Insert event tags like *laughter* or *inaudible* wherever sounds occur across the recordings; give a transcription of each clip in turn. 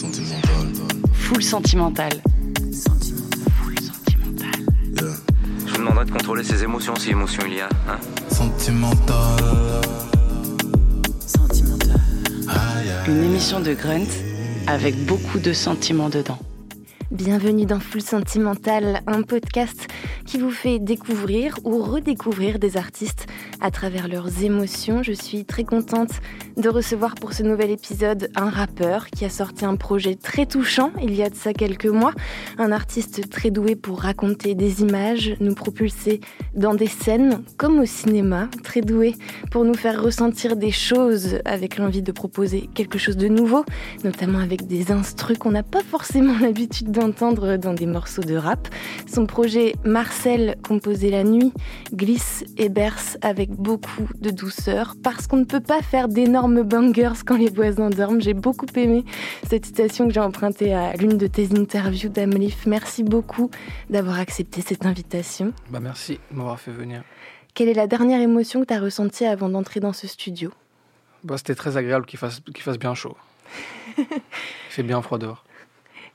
Sentimental. Full sentimental. Full sentimental. Yeah. Je vous demanderai de contrôler ses émotions si émotion il y a. Hein Sentimental. Aïe, aïe. Une émission de Grunt avec beaucoup de sentiments dedans. Bienvenue dans Full Sentimental, un podcast qui vous fait découvrir ou redécouvrir des artistes à travers leurs émotions. Je suis très contente de recevoir pour ce nouvel épisode un rappeur qui a sorti un projet très touchant il y a de ça quelques mois. Un artiste très doué pour raconter des images, nous propulser dans des scènes comme au cinéma. Très doué pour nous faire ressentir des choses avec l'envie de proposer quelque chose de nouveau, notamment avec des instrus qu'on n'a pas forcément *laughs* l'habitude d'entendre dans des morceaux de rap. Son projet Marcel, composé la nuit, glisse et berce avec beaucoup de douceur parce qu'on ne peut pas faire d'énormes bangers quand les voisins dorment. J'ai beaucoup aimé cette citation que j'ai empruntée à l'une de tes interviews d'Amlif. Merci beaucoup d'avoir accepté cette invitation. Bah merci de m'avoir fait venir. Quelle est la dernière émotion que tu as ressentie avant d'entrer dans ce studio? Bah, C'était très agréable qu'il fasse, qu'il fasse bien chaud. *laughs* Il fait bien froid dehors.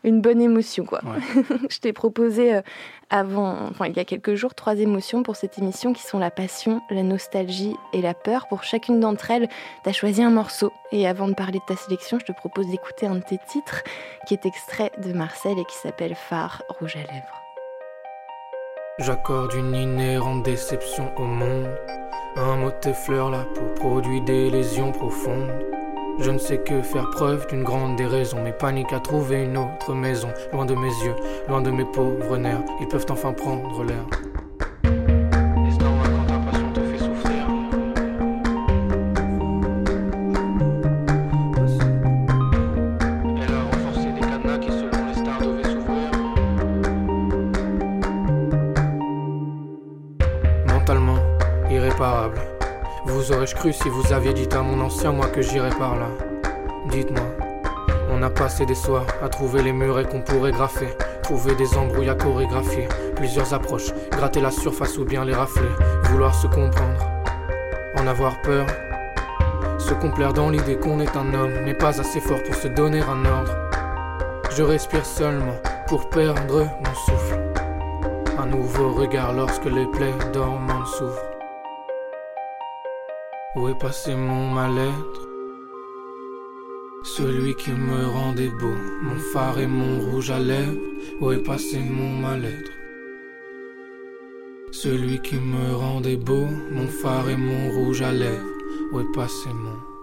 Une bonne émotion, quoi. Ouais. *laughs* Je t'ai proposé euh, avant, enfin il y a quelques jours, trois émotions pour cette émission qui sont la passion, la nostalgie et la peur. Pour chacune d'entre elles, tu as choisi un morceau. Et avant de parler de ta sélection, je te propose d'écouter un de tes titres qui est extrait de Marcel et qui s'appelle Phare rouge à lèvres. J'accorde une inhérente déception au monde. Un mot t'effleure la peau, produit des lésions profondes. Je ne sais que faire preuve d'une grande déraison. Mes paniques à trouver une autre maison. Loin de mes yeux, loin de mes pauvres nerfs. Ils peuvent enfin prendre l'air. Aurais-je cru si vous aviez dit à mon ancien moi que j'irais par là Dites-moi, on a passé des soirs à trouver les murets qu'on pourrait graffer, trouver des embrouilles à chorégraphier, plusieurs approches, gratter la surface ou bien les rafler, vouloir se comprendre, en avoir peur, se complaire dans l'idée qu'on est un homme, mais pas assez fort pour se donner un ordre. Je respire seulement pour perdre mon souffle. Un nouveau regard lorsque les plaies dormantes s'ouvrent. Où est passé mon mal-être? Celui qui me rendait beau, mon phare et mon rouge à lèvres. Où est passé mon mal-être? Celui qui me rendait beau, mon phare et mon rouge à lèvres. Où est passé mon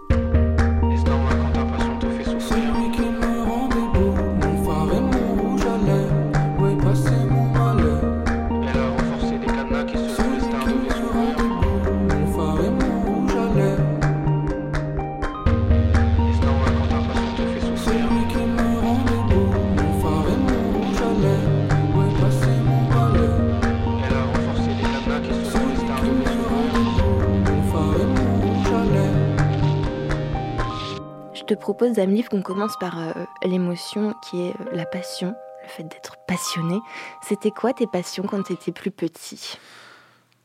Je te propose, Amlif, qu'on commence par euh, l'émotion qui est euh, la passion, le fait d'être passionné. C'était quoi tes passions quand tu étais plus petit?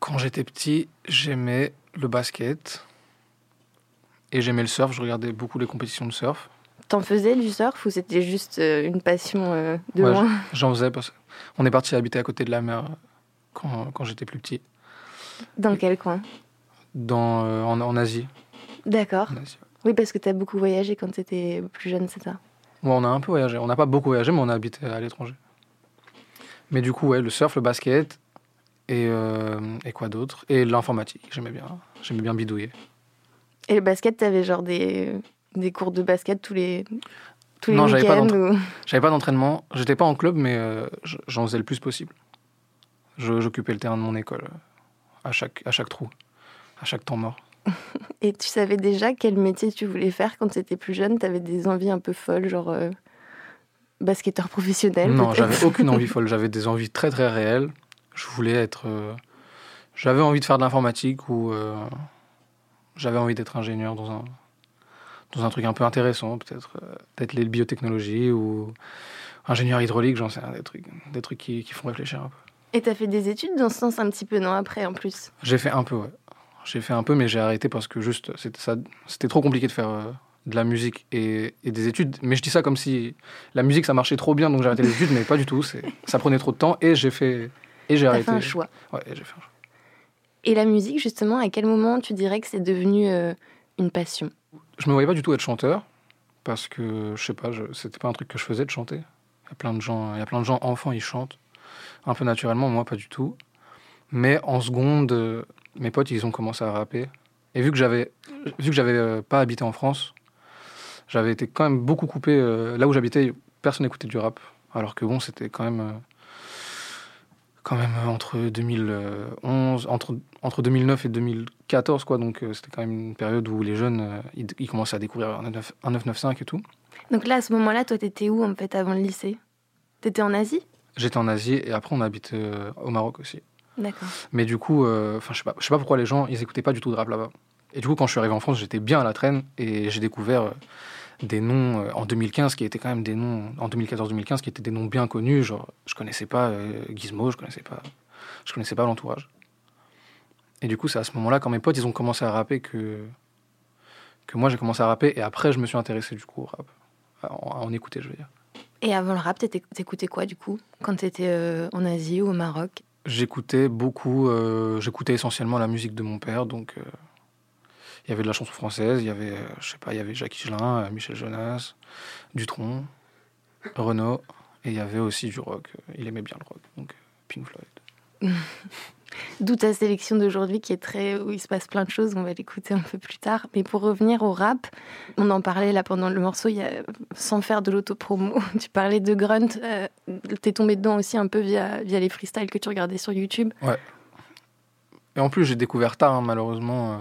Quand j'étais petit, j'aimais le basket et j'aimais le surf. Je regardais beaucoup les compétitions de surf. T'en faisais du surf ou c'était juste euh, une passion euh, de Ouais, loin? J'en faisais parce qu'on est parti habiter à côté de la mer quand, quand j'étais plus petit, Dans quel coin? Dans, en, en Asie. D'accord. En Asie. Oui, parce que t'as beaucoup voyagé quand t'étais plus jeune, c'est ça Ouais, on a un peu voyagé. On n'a pas beaucoup voyagé, mais on a habité à l'étranger. Mais du coup, ouais, le surf, le basket et, euh, et quoi d'autre? Et l'informatique. J'aimais bien. J'aimais bien bidouiller. Et le basket, t'avais genre des, des cours de basket tous les, tous les Non, j'avais pas week-ends ou... J'avais pas d'entraînement. J'étais pas en club, mais euh, j'en faisais le plus possible. J'occupais le terrain de mon école euh, à chaque, à chaque trou, à chaque temps mort. *laughs* Et tu savais déjà quel métier tu voulais faire quand t'étais plus jeune? T'avais des envies un peu folles, genre euh, basketteur professionnel Non, j'avais aucune envie *laughs* folle. J'avais des envies très très réelles. Je voulais être. euh, j'avais envie de faire de l'informatique ou euh, j'avais envie d'être ingénieur dans un dans un truc un peu intéressant, peut-être peut-être les biotechnologies ou ingénieur hydraulique, j'en sais rien, des trucs, des trucs qui, qui font réfléchir un peu. Et t'as fait des études dans ce sens un petit peu, non Après, en plus? J'ai fait un peu, ouais. J'ai fait un peu, mais j'ai arrêté parce que juste c'était trop compliqué de faire euh, de la musique et, et des études. Mais je dis ça comme si la musique, ça marchait trop bien, donc j'ai arrêté les études, mais pas du tout. Ça prenait trop de temps et j'ai fait. Et j'ai arrêté. fait un choix. Ouais, j'ai fait un choix. Et la musique, justement, à quel moment tu dirais que c'est devenu euh, une passion? Je me voyais pas du tout être chanteur parce que je sais pas, c'était pas un truc que je faisais de chanter. Il y a plein de gens, il y a plein de gens enfants, ils chantent un peu naturellement, moi pas du tout. Mais en seconde, euh, mes potes ils ont commencé à rapper. Et vu que j'avais vu que j'avais euh, pas habité en France, j'avais été quand même beaucoup coupé euh, là où j'habitais, personne n'écoutait du rap. Alors que bon, c'était quand même euh, quand même entre 2011 entre entre 2009 et 2014 quoi. Donc c'était quand même une période où les jeunes ils, ils commençaient à découvrir un 9 un 995 et tout. Donc là, à ce moment-là, toi, t'étais où, en fait, avant le lycée? T'étais en Asie? J'étais en Asie et après on habite au Maroc aussi D'accord. mais du coup euh, enfin je sais pas je sais pas pourquoi les gens ils écoutaient pas du tout de rap là-bas. Et du coup quand je suis arrivé en France j'étais bien à la traîne et j'ai découvert euh, des noms euh, en 2015 qui étaient quand même des noms en 2014-2015 qui étaient des noms bien connus genre je connaissais pas euh, Gizmo je connaissais pas je connaissais pas l'entourage. Et du coup c'est à ce moment-là quand mes potes ils ont commencé à rapper que que moi j'ai commencé à rapper et après je me suis intéressé du coup au rap. À en, à en écouter je veux dire. Et avant le rap, t'écoutais quoi, du coup? Quand t'étais euh, en Asie ou au Maroc? J'écoutais beaucoup, euh, j'écoutais essentiellement la musique de mon père, donc euh, il y avait de la chanson française, il y avait, euh, je sais pas, il y avait Jacques Higelin, Michel Jonas, Dutronc, Renaud, et il y avait aussi du rock. Il aimait bien le rock, donc Pink Floyd. *laughs* D'où ta sélection d'aujourd'hui qui est très où il se passe plein de choses, on va l'écouter un peu plus tard. Mais pour revenir au rap, on en parlait là pendant le morceau, sans faire de l'autopromo, *laughs* tu parlais de grunt, euh, t'es tombé dedans aussi un peu via, les freestyles que tu regardais sur YouTube. Et en plus, j'ai découvert tard, hein, malheureusement. euh,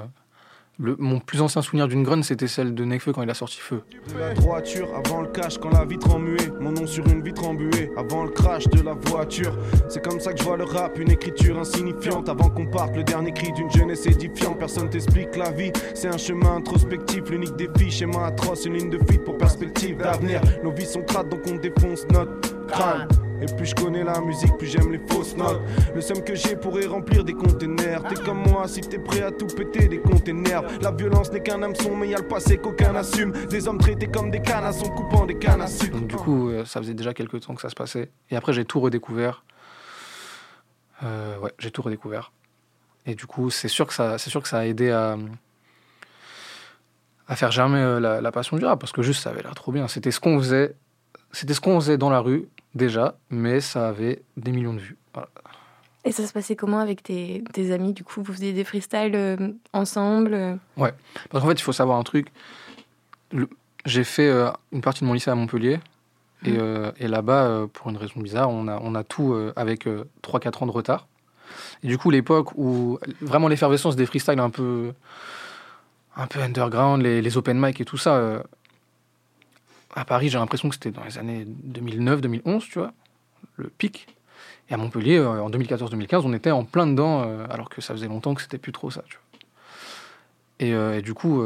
le, mon plus ancien souvenir d'une grunge, c'était celle de Nekfeu quand il a sorti Feu. De la droiture avant le cash quand la vitre en muet. Mon nom sur une vitre embuée avant le crash de la voiture. C'est comme ça que je vois le rap, une écriture insignifiante. Avant qu'on parte, le dernier cri d'une jeunesse édifiante. Personne t'explique la vie, c'est un chemin introspectif. L'unique défi, schéma atroce, une ligne de fuite pour perspective d'avenir. Nos vies sont crades donc on défonce notre crâne et plus je connais la musique, plus j'aime les fausses notes. Le seum que j'ai pourrait remplir des containers. T'es comme moi si t'es prêt à tout péter des containers. La violence n'est qu'un hameçon, mais y a le passé qu'aucun assume. Des hommes traités comme des son coupant des cannes sucre. Donc du coup, euh, ça faisait déjà quelques temps que ça se passait. Et après, j'ai tout redécouvert. Euh, ouais, j'ai tout redécouvert. Et du coup, c'est sûr que ça, sûr que ça a aidé à, à faire germer euh, la, la passion du rap, parce que juste, ça avait l'air trop bien. C'était ce qu'on faisait, c'était ce qu'on faisait dans la rue déjà, mais ça avait des millions de vues. Voilà. Et ça se passait comment avec tes, tes amis Du coup, vous faisiez des freestyles euh, ensemble euh? Parce qu'en fait, il faut savoir un truc. Le- J'ai fait euh, une partie de mon lycée à Montpellier. Et, euh, et là-bas, pour une raison bizarre, on a, on a tout avec 3-4 ans de retard. Et du coup, l'époque où vraiment l'effervescence des freestyles un peu, un peu underground, les, les open mic et tout ça, à Paris, j'ai l'impression que c'était dans les années 2009-2011, tu vois, le pic. Et à Montpellier, euh, en 2014-2015, on était en plein dedans, euh, alors que ça faisait longtemps que c'était plus trop ça, tu vois. Et, euh, du coup,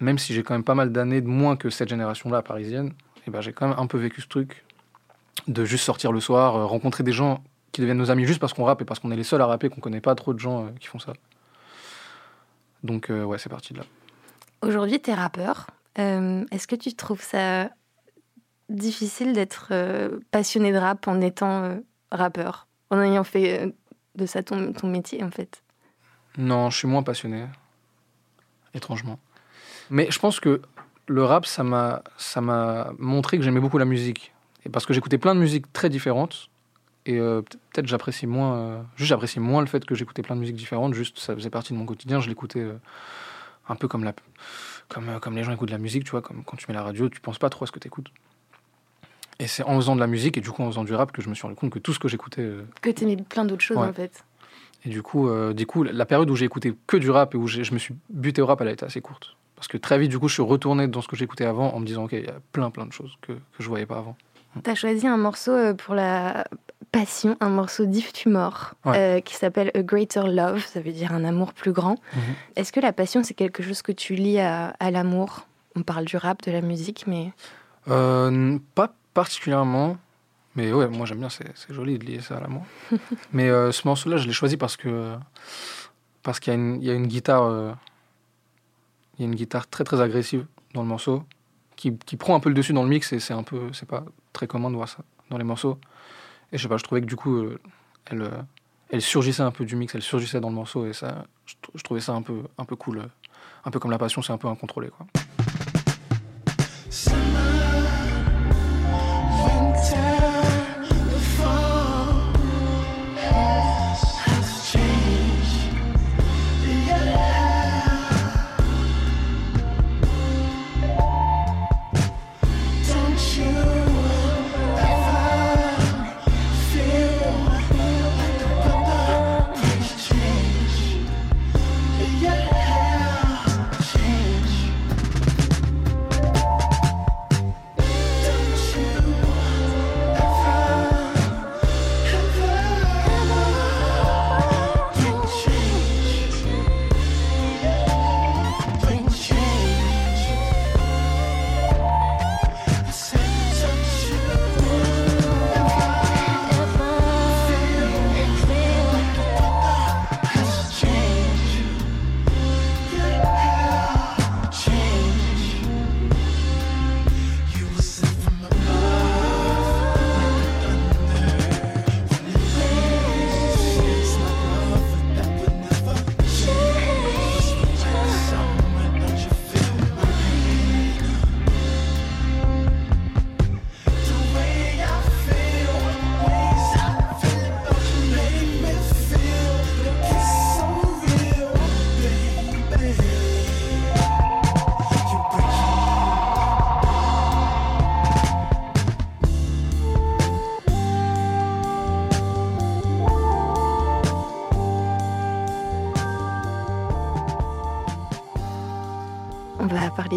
même si j'ai quand même pas mal d'années de moins que cette génération-là parisienne, et ben j'ai quand même un peu vécu ce truc de juste sortir le soir, rencontrer des gens qui deviennent nos amis juste parce qu'on rappe et parce qu'on est les seuls à rapper, qu'on connaît pas trop de gens qui font ça. Donc ouais, c'est parti de là. Aujourd'hui, t'es rappeur. Euh, Est-ce que tu trouves ça difficile d'être euh, passionné de rap en étant euh, rappeur? En ayant fait de ça ton, métier, en fait Non, je suis moins passionné, étrangement. Mais je pense que le rap, ça m'a, montré que j'aimais beaucoup la musique. Et parce que j'écoutais plein de musiques très différentes. Et peut- peut-être j'apprécie moins, juste j'apprécie moins le fait que j'écoutais plein de musiques différentes. Juste, ça faisait partie de mon quotidien. Je l'écoutais un peu comme la, comme, euh, comme les gens écoutent de la musique, tu vois. Comme quand tu mets la radio, tu penses pas trop à ce que tu écoutes. Et c'est en faisant de la musique et du coup en faisant du rap que je me suis rendu compte que tout ce que j'écoutais euh, Que t'aimais plein d'autres choses, Ouais. en fait. et du coup, euh, du coup, la période où j'ai écouté que du rap et où je me suis buté au rap, elle a été assez courte. Parce que très vite, du coup, je suis retourné dans ce que j'écoutais avant en me disant, OK, il y a plein, plein de choses que, que je voyais pas avant. T'as choisi un morceau euh, pour la passion, un morceau d'Yves Tumor, Ouais. euh, qui s'appelle A Greater Love, ça veut dire un amour plus grand. Mhm. Est-ce que la passion, c'est quelque chose que tu lis à, à l'amour? On parle du rap, de la musique, mais Euh, pas particulièrement. Mais ouais, moi j'aime bien, c'est joli de lier ça à l'amour. *laughs* mais euh, ce morceau-là, je l'ai choisi parce que parce qu'il y, a une- il y a une guitare Il y a une guitare très très agressive dans le morceau qui, qui prend un peu le dessus dans le mix et c'est un peu c'est pas très commun de voir ça dans les morceaux. Et je sais pas, je trouvais que du coup euh, elle euh, elle surgissait un peu du mix, elle surgissait dans le morceau et ça je, je trouvais ça un peu un peu cool, euh, un peu comme la passion, c'est un peu incontrôlé quoi.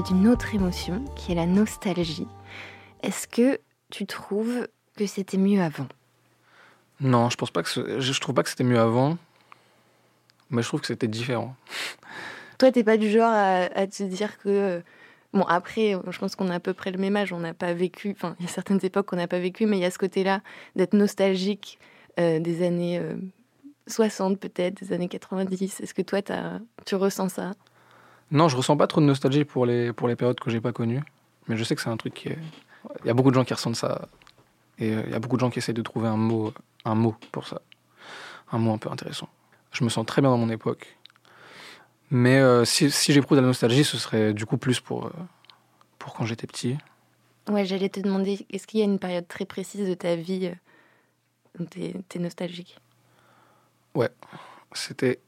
D'une autre émotion qui est la nostalgie. Est-ce que tu trouves que c'était mieux avant? Non, je pense pas que ce- je, trouve pas que c'était mieux avant, mais je trouve que c'était différent. *laughs* Toi, t'es pas du genre à, à te dire que. euh, Bon, après, je pense qu'on a à peu près le même âge, on n'a pas vécu. Enfin, il y a certaines époques qu'on n'a pas vécu, mais il y a ce côté-là d'être nostalgique euh, des années euh, 60, peut-être, des années 90. Est-ce que toi, t'as- tu ressens ça? Non, je ressens pas trop de nostalgie pour les, pour les périodes que j'ai pas connues. Mais je sais que c'est un truc qui est. Il y a beaucoup de gens qui ressentent ça. Et euh, il y a beaucoup de gens qui essayent de trouver un mot, un mot pour ça. Un mot un peu intéressant. Je me sens très bien dans mon époque. Mais euh, si, si j'éprouve de la nostalgie, ce serait du coup plus pour, euh, pour quand j'étais petit. Ouais, j'allais te demander, est-ce qu'il y a une période très précise de ta vie où t'es t'es nostalgique? C'était.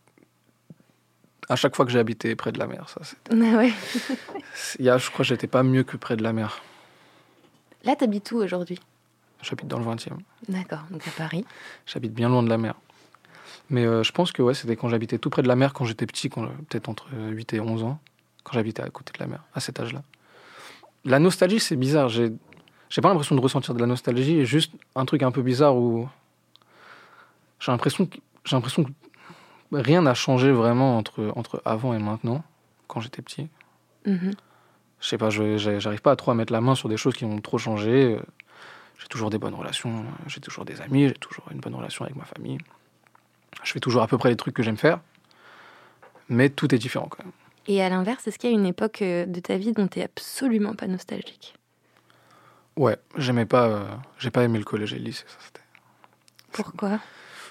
À chaque fois que j'ai habité près de la mer, ça. c'est- Ah ouais. *laughs* Il y a, je crois que j'étais pas mieux que près de la mer. Là, t'habites où aujourd'hui? J'habite dans le 20 e D'accord, donc à Paris. J'habite bien loin de la mer. Mais euh, je pense que ouais, c'était quand j'habitais tout près de la mer, quand j'étais petit, quand, peut-être entre 8 et 11 ans, quand j'habitais à côté de la mer, à cet âge-là. La nostalgie, c'est bizarre. J'ai, j'ai pas l'impression de ressentir de la nostalgie, juste un truc un peu bizarre où j'ai l'impression que, j'ai l'impression que rien n'a changé vraiment entre, entre avant et maintenant, quand j'étais petit. Mhm. Je sais pas, j'arrive pas à trop à mettre la main sur des choses qui ont trop changé. J'ai toujours des bonnes relations, j'ai toujours des amis, j'ai toujours une bonne relation avec ma famille. Je fais toujours à peu près les trucs que j'aime faire. Mais tout est différent quand même. Et à l'inverse, est-ce qu'il y a une époque euh, de ta vie dont t'es absolument pas nostalgique? Ouais, j'aimais pas, euh, j'ai pas aimé le collège et le lycée. Ça, c'était, Pourquoi?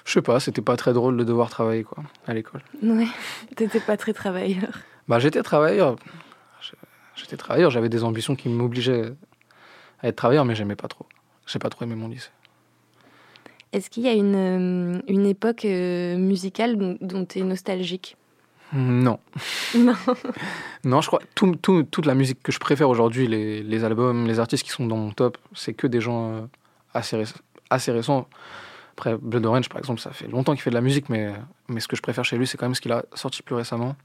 Je sais pas, c'était pas très drôle de devoir travailler quoi, à l'école. Ouais, *laughs* t'étais pas très travailleur. Bah j'étais travailleur, j'étais travailleur, j'avais des ambitions qui m'obligeaient à être travailleur, mais j'aimais pas trop. J'ai pas trop aimé mon lycée. Est-ce qu'il y a une, euh, une époque euh, musicale dont, dont t'es nostalgique? Non. *laughs* Non. *laughs* Non, je crois tout, tout- toute la musique que je préfère aujourd'hui, les, les albums, les artistes qui sont dans mon top, c'est que des gens euh, assez, réc- assez récents. Après, Blood Orange, par exemple, ça fait longtemps qu'il fait de la musique, mais, mais ce que je préfère chez lui, c'est quand même ce qu'il a sorti plus récemment.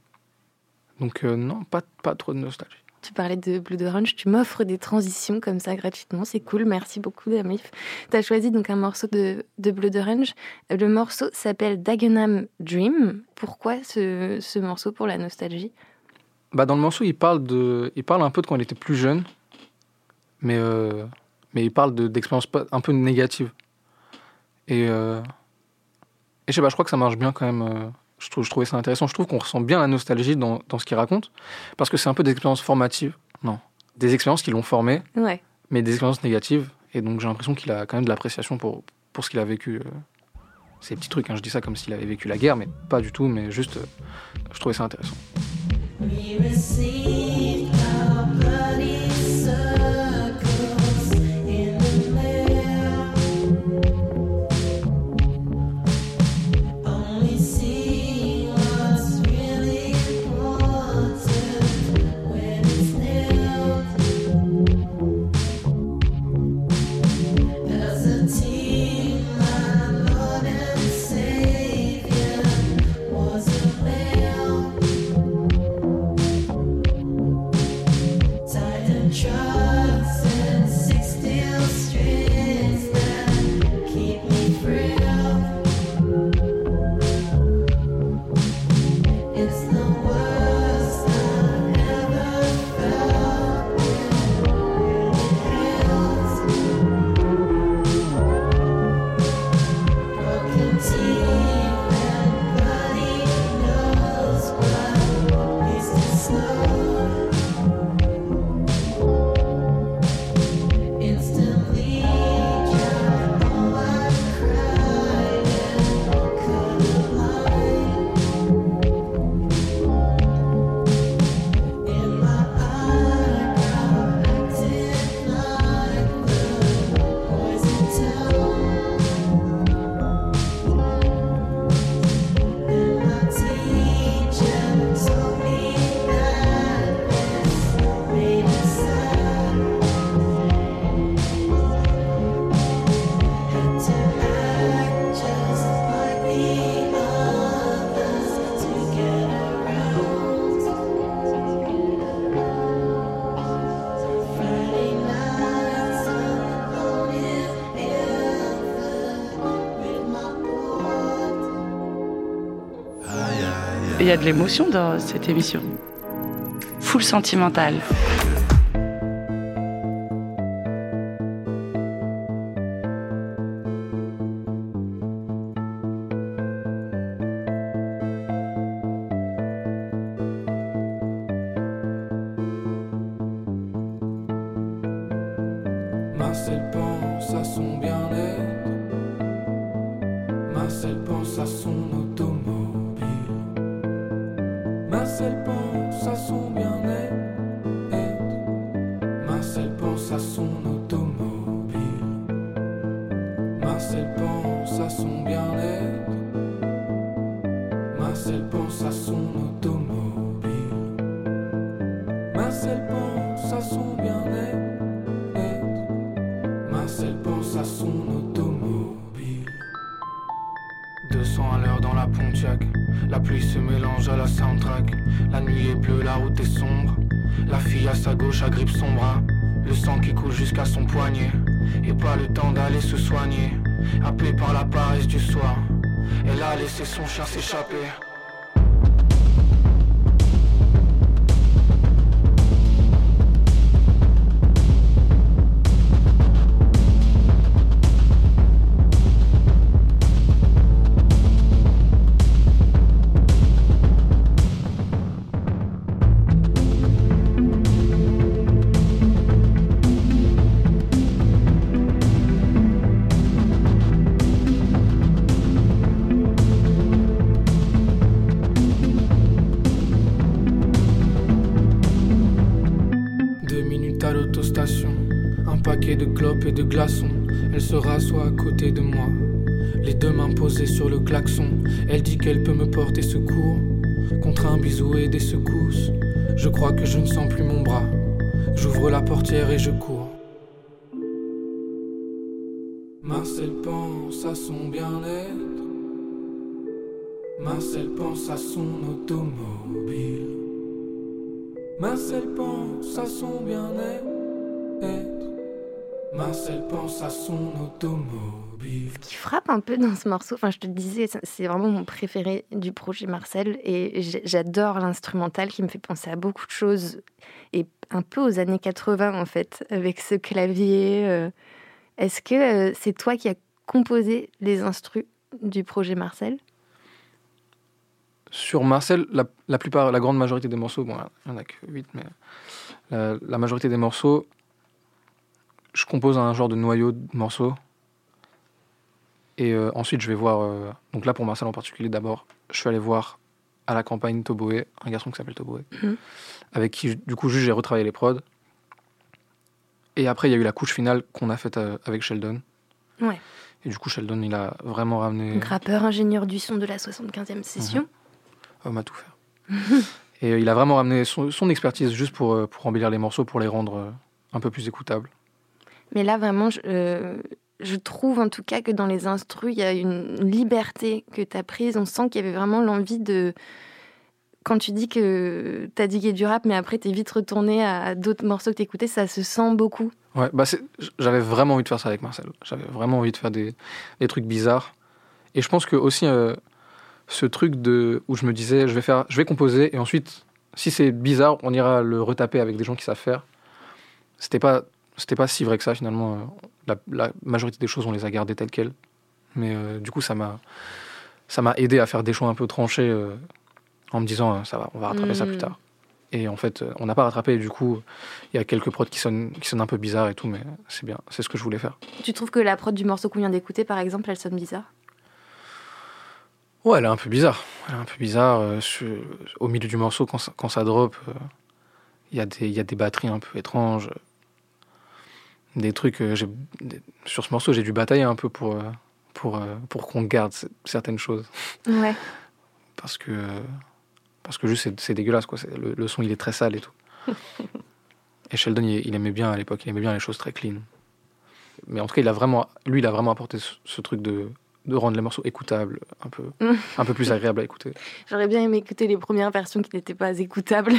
Donc, euh, non, pas, pas trop de nostalgie. Tu parlais de Blood Orange, tu m'offres des transitions comme ça gratuitement, c'est cool, merci beaucoup Damif. Tu as choisi donc un morceau de, de Blood Orange. Le morceau s'appelle Dagenham Dream. Pourquoi ce, ce morceau pour la nostalgie? Bah, dans le morceau, il parle, de, il parle un peu de quand il était plus jeune, mais, euh, mais il parle de- d'expériences un peu négatives. Et, euh, et je sais pas, je crois que ça marche bien quand même. euh, Je, trouve, je trouvais ça intéressant. Je trouve qu'on ressent bien la nostalgie dans, dans ce qu'il raconte, parce que c'est un peu des expériences formatives. Non, des expériences qui l'ont formé, Ouais. mais des expériences négatives. Et donc j'ai l'impression qu'il a quand même de l'appréciation pour, pour ce qu'il a vécu. euh. Ces petits trucs, hein, je dis ça comme s'il avait vécu la guerre, mais pas du tout, mais juste, je trouvais ça intéressant. Il y a de l'émotion dans cette émission. Full sentimentale. À son automobile. 200 à l'heure dans la Pontiac. La pluie se mélange à la soundtrack. La nuit est bleue, la route est sombre. La fille à sa gauche agrippe son bras. Le sang qui coule jusqu'à son poignet. Et pas le temps d'aller se soigner. Happée par la paresse du soir. Elle a laissé son chien s'échapper. Des secousses. Je crois que je ne sens plus mon bras. J'ouvre la portière et je cours. Marcel pense à son bien-être. Marcel pense à son automobile. Marcel pense à son bien-être. Marcel pense à son automobile. Ce qui frappe un peu dans ce morceau, enfin je te le disais, c'est vraiment mon préféré du projet Marcel et j'adore l'instrumental qui me fait penser à beaucoup de choses et un peu aux années 80 en fait, avec ce clavier. euh. Est-ce que euh, c'est toi qui as composé les instrus du projet Marcel? Sur Marcel, la, la plupart, la grande majorité des morceaux, bon, il n'y en a que 8, mais la, la majorité des morceaux, je compose un genre de noyau de morceaux. Et euh, ensuite, je vais voir. euh, donc là, pour Marcel en particulier, d'abord, je suis allé voir à la campagne Toboé, un garçon qui s'appelle Toboé, Mhm. avec qui, du coup, juste j'ai retravaillé les prods. Et après, il y a eu la couche finale qu'on a faite euh, avec Sheldon. Ouais. Et du coup, Sheldon, il a vraiment ramené. Donc rappeur, ingénieur du son de la 75e session. homme à tout faire. *laughs* et euh, il a vraiment ramené son, son expertise juste pour, euh, pour embellir les morceaux, pour les rendre euh, un peu plus écoutables. Mais là, vraiment, je, euh, je trouve en tout cas que dans les instrus, il y a une liberté que tu as prise. On sent qu'il y avait vraiment l'envie de. Quand tu dis que tu as digué du rap, mais après tu es vite retourné à d'autres morceaux que tu écoutais, ça se sent beaucoup. Ouais, bah j'avais vraiment envie de faire ça avec Marcel. J'avais vraiment envie de faire des, des trucs bizarres. Et je pense que aussi euh, ce truc de où je me disais je vais faire, je vais composer et ensuite si c'est bizarre, on ira le retaper avec des gens qui savent faire. C'était pas c'était pas si vrai que ça finalement. euh, La, la majorité des choses on les a gardées telles quelles. Mais euh, du coup ça m'a ça m'a aidé à faire des choix un peu tranchés euh, en me disant euh, ça va, on va rattraper ça plus tard. Et en fait, on n'a pas rattrapé. Et du coup, il y a quelques prods qui sonnent, qui sonnent un peu bizarres et tout, mais c'est bien. C'est ce que je voulais faire. Tu trouves que la prod du morceau qu'on vient d'écouter, par exemple, elle sonne bizarre? Ouais, elle est un peu bizarre. Elle est un peu bizarre. sur- au milieu du morceau, quand ça, quand ça drop, il y, y a des batteries un peu étranges. Des trucs. euh, des- sur ce morceau, j'ai dû batailler un peu pour, euh, pour, euh, pour qu'on garde certaines choses. Ouais. Parce que, parce que juste, c'est- dégueulasse. Quoi. Le, le son, il est très sale et tout. *laughs* et Sheldon, il, il aimait bien à l'époque, il aimait bien les choses très clean. Mais en tout cas, il a vraiment, lui, il a vraiment apporté ce, ce truc de, de rendre les morceaux écoutables, un peu, *laughs* un peu plus agréables à écouter. J'aurais bien aimé écouter les premières versions qui n'étaient pas écoutables.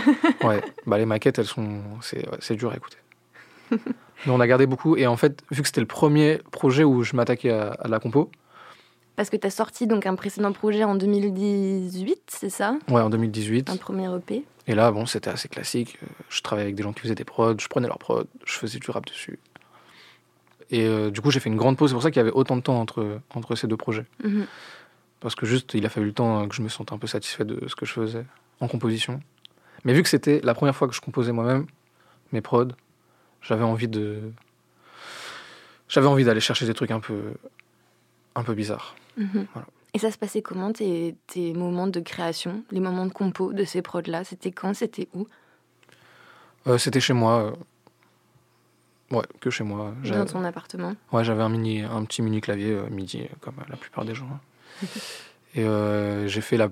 Ouais, *laughs* bah les maquettes, elles sont, c'est, ouais, c'est dur à écouter. Mais on a gardé beaucoup et en fait, vu que c'était le premier projet où je m'attaquais à, à la compo, Parce que tu as sorti donc un précédent projet en 2018, c'est ça? Ouais, en 2018. Un premier EP. Et là, bon, c'était assez classique. Euh, Je travaillais avec des gens qui faisaient des prods, je prenais leurs prods, je faisais du rap dessus. Et euh, du coup, j'ai fait une grande pause. C'est pour ça qu'il y avait autant de temps entre, entre ces deux projets. Mhm. Parce que juste, il a fallu le temps euh, que je me sente un peu satisfait de ce que je faisais en composition. Mais vu que c'était la première fois que je composais moi-même mes prods, j'avais envie de. J'avais envie d'aller chercher des trucs un peu. un peu bizarres. Mhm. Voilà. Et ça se passait comment tes, tes moments de création, les moments de compo de ces prods-là? C'était quand? C'était où? Euh, c'était chez moi. euh, Ouais, que chez moi. Dans ton appartement? Ouais, j'avais un, mini, un petit mini clavier euh, MIDI, comme la plupart des gens. hein. *laughs* Et j'ai fait la.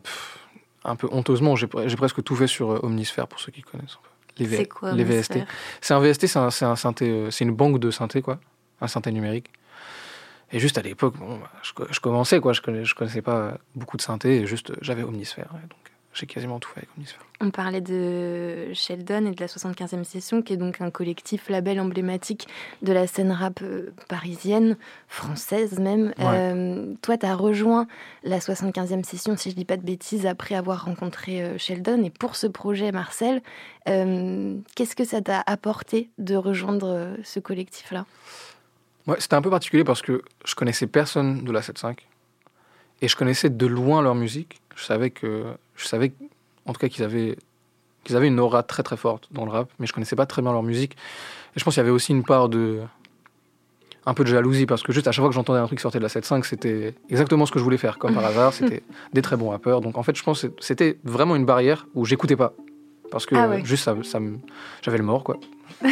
un peu honteusement, j'ai pre- j'ai presque tout fait sur Omnisphere, pour ceux qui connaissent. un peu. Les, V- C'est quoi les VST. C'est un VST, c'est un, c'est un synthé, euh, c'est une banque de synthé, quoi. Un synthé numérique. Et juste à l'époque, bon, bah, je, co- je commençais, quoi. Je, connais, je connaissais pas beaucoup de synthé, et juste euh, j'avais Omnisphere. donc j'ai quasiment tout fait avec Omnisphere. On parlait de Sheldon et de la 75e session, qui est donc un collectif label emblématique de la scène rap euh, parisienne, française même. Ouais. Euh, toi, tu as rejoint la 75e session, si je dis pas de bêtises, après avoir rencontré euh, Sheldon. Et pour ce projet, Marcel, euh, qu'est-ce que ça t'a apporté de rejoindre ce collectif-là? Ouais, c'était un peu particulier parce que je connaissais personne de la 7.5 et je connaissais de loin leur musique. Je savais que, je savais en tout cas qu'ils avaient, qu'ils avaient une aura très très forte dans le rap, mais je connaissais pas très bien leur musique. Et je pense qu'il y avait aussi une part de, un peu de jalousie parce que juste à chaque fois que j'entendais un truc qui sortait de la 7.5, c'était exactement ce que je voulais faire, comme par *laughs* hasard. C'était des très bons rappeurs. Donc en fait, je pense que c'était vraiment une barrière où j'écoutais pas parce que Ah ouais. juste ça, ça me, j'avais le mort quoi. *laughs*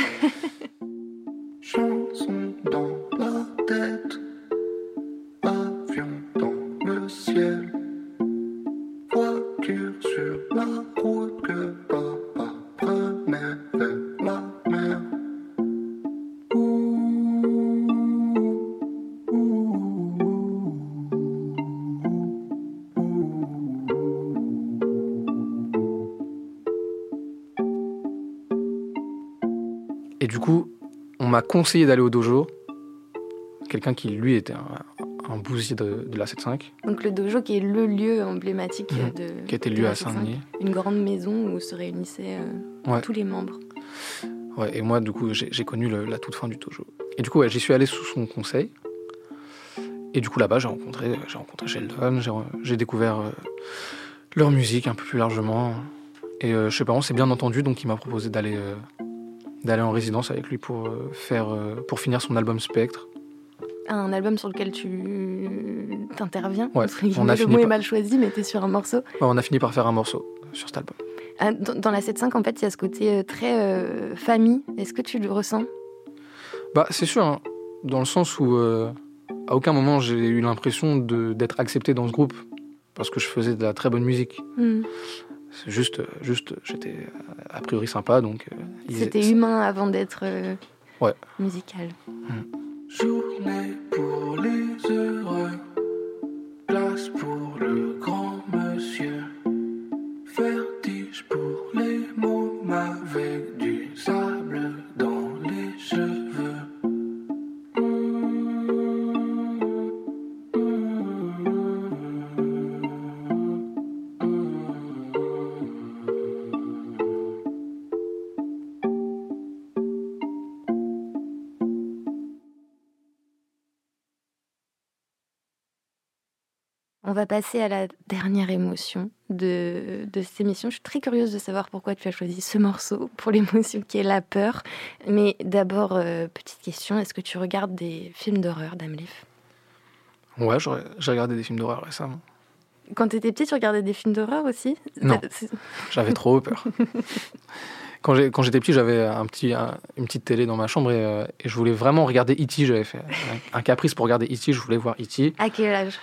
conseillé d'aller au dojo. Quelqu'un qui, lui, était un, un bousier de, de la 7.5, Donc le dojo qui est le lieu emblématique Mhm. de... qui était lieu à 7.5. Saint-Denis. Une grande maison où se réunissaient euh, Ouais. tous les membres. Ouais, et moi, du coup, j'ai connu le- la toute fin du dojo. Et du coup, ouais, j'y suis allé sous son conseil. Et du coup, là-bas, j'ai rencontré, j'ai rencontré Sheldon, j'ai- découvert euh, leur musique un peu plus largement. Et euh, chez parents, c'est bien entendu, donc il m'a proposé d'aller euh, d'aller en résidence avec lui pour euh, faire euh, pour finir son album Spectre. Un album sur lequel tu t'interviens. Ouais, on a le fini mot est par- mal choisi, mais t'es sur un morceau. Ouais, on a fini par faire un morceau sur cet album. Ah, dans, la 7.5, en fait, il y a ce côté euh, très euh, famille. Est-ce que tu le ressens? Bah, c'est sûr, hein, dans le sens où euh, à aucun moment j'ai eu l'impression d'être accepté dans ce groupe parce que je faisais de la très bonne musique. Hmm. C'est juste, juste, j'étais a priori sympa, donc. euh, ils- C'était humain avant d'être euh, Ouais. musical. Journée pour les heureux, place pour le grand monsieur, va passer à la dernière émotion de, de cette émission. Je suis très curieuse de savoir pourquoi tu as choisi ce morceau pour l'émotion qui est la peur. Mais d'abord, euh, petite question, est-ce que tu regardes des films d'horreur, Damlif Ouais, j'ai regardé des films d'horreur récemment. Quand tu étais petit, tu regardais des films d'horreur aussi? Non. J'avais trop peur. *laughs* Quand j'étais petit, j'avais un petit, un- une petite télé dans ma chambre et, euh, et je voulais vraiment regarder E.T. J'avais fait un, un caprice pour regarder E.T. Je voulais voir E.T. À quel âge?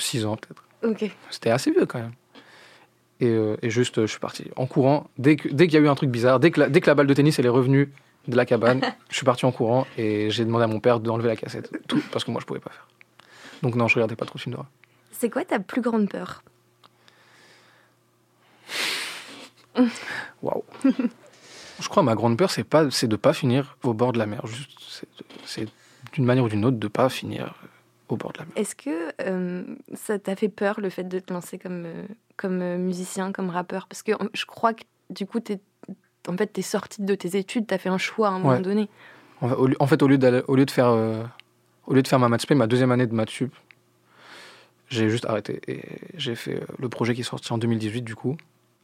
6 ans peut-être. Ok. C'était assez vieux quand même. Et, euh, et juste, euh, je suis parti en courant. Dès qu'il y a eu un truc bizarre, dès que, la, dès que la balle de tennis elle est revenue de la cabane, *laughs* je suis parti en courant et j'ai demandé à mon père d'enlever la cassette. Tout parce que moi je pouvais pas faire. Donc non, je regardais pas trop de films d'horreur. C'est quoi ta plus grande peur? *laughs* Waouh. je crois que ma grande peur, c'est pas, c'est de pas finir au bord de la mer. C'est, c'est d'une manière ou d'une autre de pas finir au bord de la mer. Est-ce que euh, ça t'a fait peur le fait de te lancer comme, euh, comme euh, musicien, comme rappeur? Parce que je crois que du coup, t'es, en fait, t'es sorti de tes études, t'as fait un choix à un moment donné. En fait, au lieu, au de faire, euh, au lieu de faire ma maths ma deuxième année de maths sup, j'ai juste arrêté et j'ai fait le projet qui est sorti en 2018 du coup,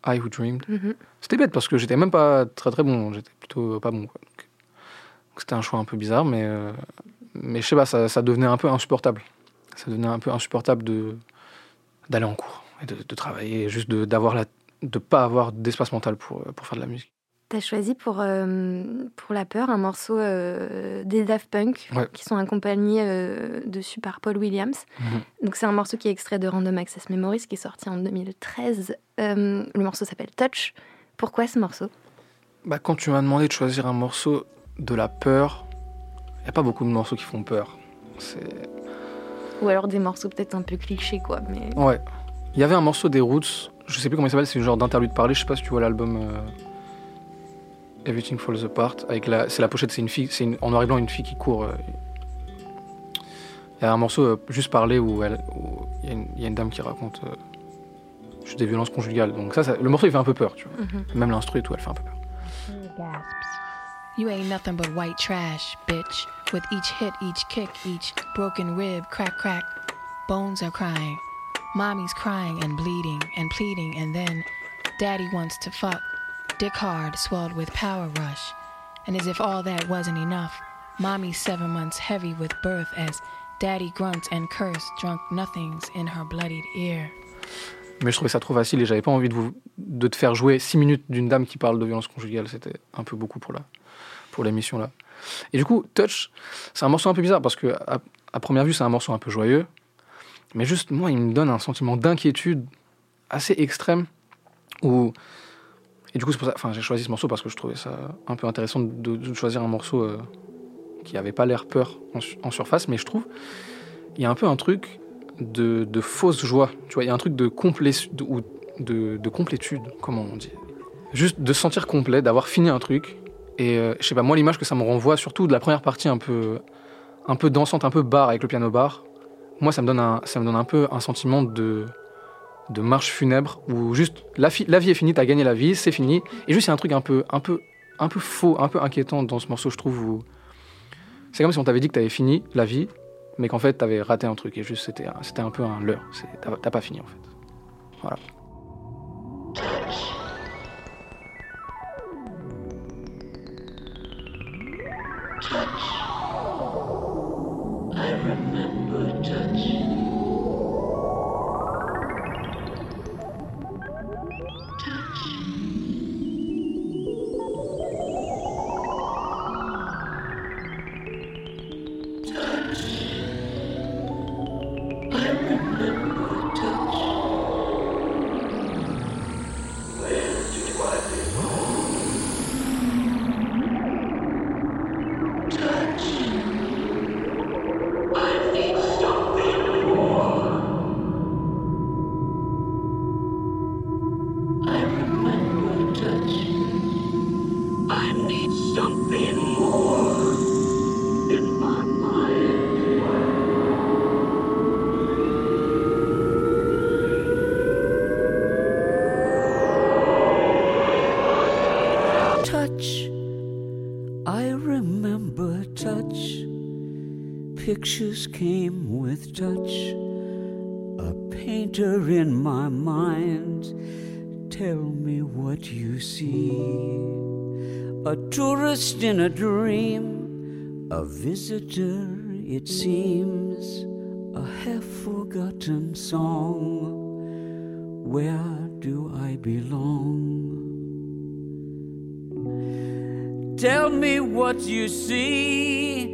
I Who Dreamed. Mhm. C'était bête parce que j'étais même pas très très bon, j'étais plutôt pas bon. c'était un choix un peu bizarre, mais mais je sais pas, ça, ça devenait un peu insupportable. Ça devenait un peu insupportable de d'aller en cours et de, de travailler, et juste de d'avoir la de pas avoir d'espace mental pour pour faire de la musique. T'as choisi pour, euh, pour La Peur un morceau euh, des Daft Punk Ouais. qui sont accompagnés euh, dessus par Paul Williams. Mhm. Donc c'est un morceau qui est extrait de Random Access Memories qui est sorti en 2013. Euh, le morceau s'appelle Touch. Pourquoi ce morceau? Bah, quand tu m'as demandé de choisir un morceau de la peur, n'y a pas beaucoup de morceaux qui font peur. Ou alors des morceaux peut-être un peu clichés quoi. Mais... Ouais. Il y avait un morceau des Roots, je sais plus comment il s'appelle, c'est une genre d'interlude parlé, je sais pas si tu vois l'album euh, Everything Falls Apart. Avec la... C'est la pochette, c'est une fille, c'est une- en noir et blanc une fille qui court. euh. Il y a un morceau euh, juste parlé où il y, a une- il y a une dame qui raconte euh, juste des violences conjugales. Donc ça, ça- le morceau il fait un peu peur, tu vois. Mhm. Même l'instru et tout, elle fait un peu peur. You ain't nothing but white trash, bitch. With each hit, each kick, each broken rib, crack, crack. Bones are crying. Mommy's crying and bleeding and pleading, and then daddy wants to fuck. Dick hard, swelled with power rush. And as if all that wasn't enough, mommy's seven months heavy with birth as daddy grunts and curse drunk nothings in her bloodied ear. Mais je trouvais ça trop facile et j'avais pas envie de, vous, de te faire jouer 6 minutes d'une dame qui parle de violence conjugale. C'était un peu beaucoup pour la pour l'émission là. Et du coup, Touch, c'est un morceau un peu bizarre parce que à, première vue, c'est un morceau un peu joyeux, mais juste moi, il me donne un sentiment d'inquiétude assez extrême. Où et du coup, c'est pour ça. Enfin, j'ai choisi ce morceau parce que je trouvais ça un peu intéressant de, choisir un morceau euh, qui avait pas l'air peur en, su- en surface, mais je trouve il y a un peu un truc de, fausse joie. Tu vois, il y a un truc de, complé- de, de, de complétude, comment on dit. Juste de se sentir complet, d'avoir fini un truc. Et euh, je sais pas, moi, l'image que ça me renvoie, surtout de la première partie un peu, un peu dansante, un peu bar avec le piano bar, moi, ça me donne un, ça me donne un peu un sentiment de, de marche funèbre où juste la, la vie est finie, t'as gagné la vie, c'est fini. Et juste, il y a un truc un peu, un, peu, un peu faux, un peu inquiétant dans ce morceau, je trouve. C'est comme si on t'avait dit que t'avais fini la vie, mais qu'en fait, t'avais raté un truc. Et juste, c'était un- peu un leurre. T'as pas fini, en fait. Voilà. Pictures came with touch. A painter in my mind. Tell me what you see. A tourist in a dream. A visitor, it seems. A half forgotten song. Where do I belong? Tell me what you see.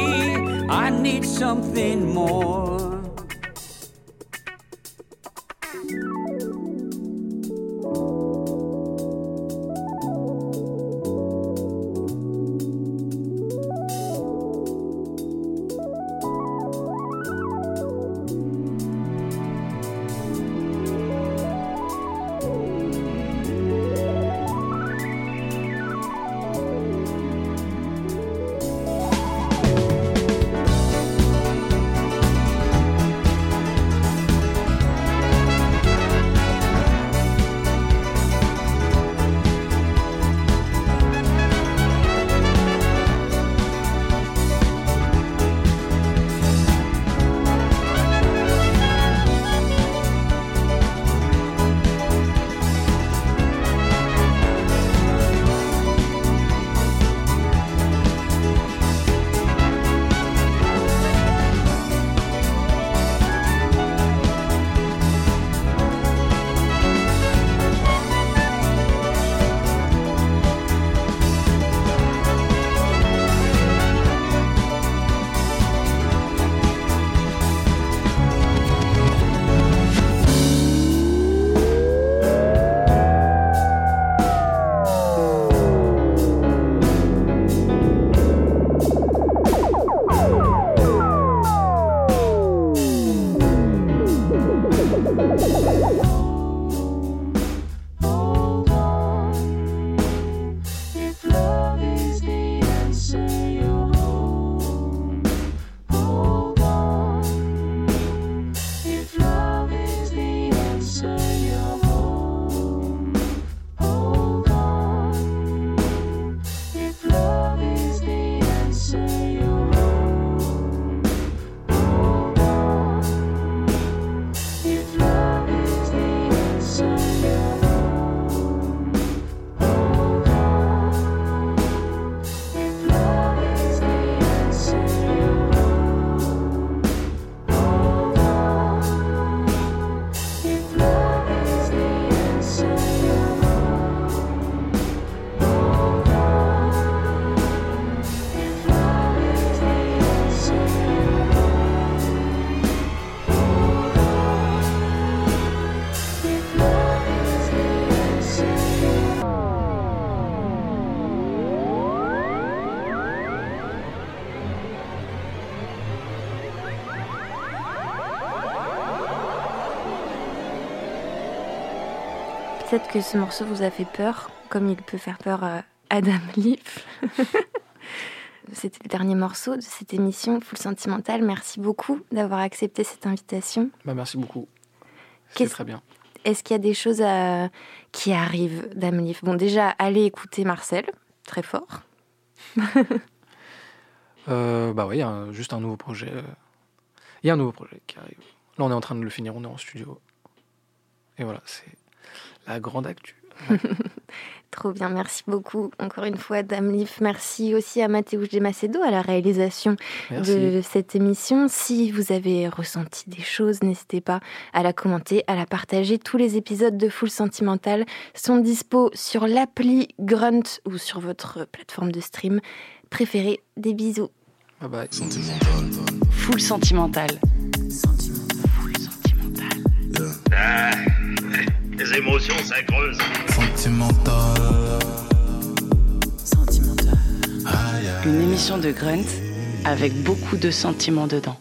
I need something more. Que ce morceau vous a fait peur, comme il peut faire peur à Adam *laughs* Leaf. C'était le dernier morceau de cette émission Full Sentimental. Merci beaucoup d'avoir accepté cette invitation. Bah, merci beaucoup. Qu'est-ce- très bien. Est-ce qu'il y a des choses à- qui arrivent d'Adam Leaf? Bon, déjà, allez écouter Marcel, très fort. *laughs* Euh, bah oui, un- juste un nouveau projet. Il y a un nouveau projet qui arrive. Là, on est en train de le finir, on est en studio. Et voilà, c'est la grande actu. *laughs* Trop bien, merci beaucoup encore une fois Dame Leaf. Merci aussi à Mathéouche de Macedo à la réalisation Merci. de cette émission. Si vous avez ressenti des choses, n'hésitez pas à la commenter, à la partager. Tous les épisodes de Full Sentimental sont dispo sur l'appli Grunt ou sur votre plateforme de stream préférée. Des bisous. Bye bye. Full sentimental. Ah, les émotions, ça creuse. Une émission de Grunt avec beaucoup de sentiments dedans.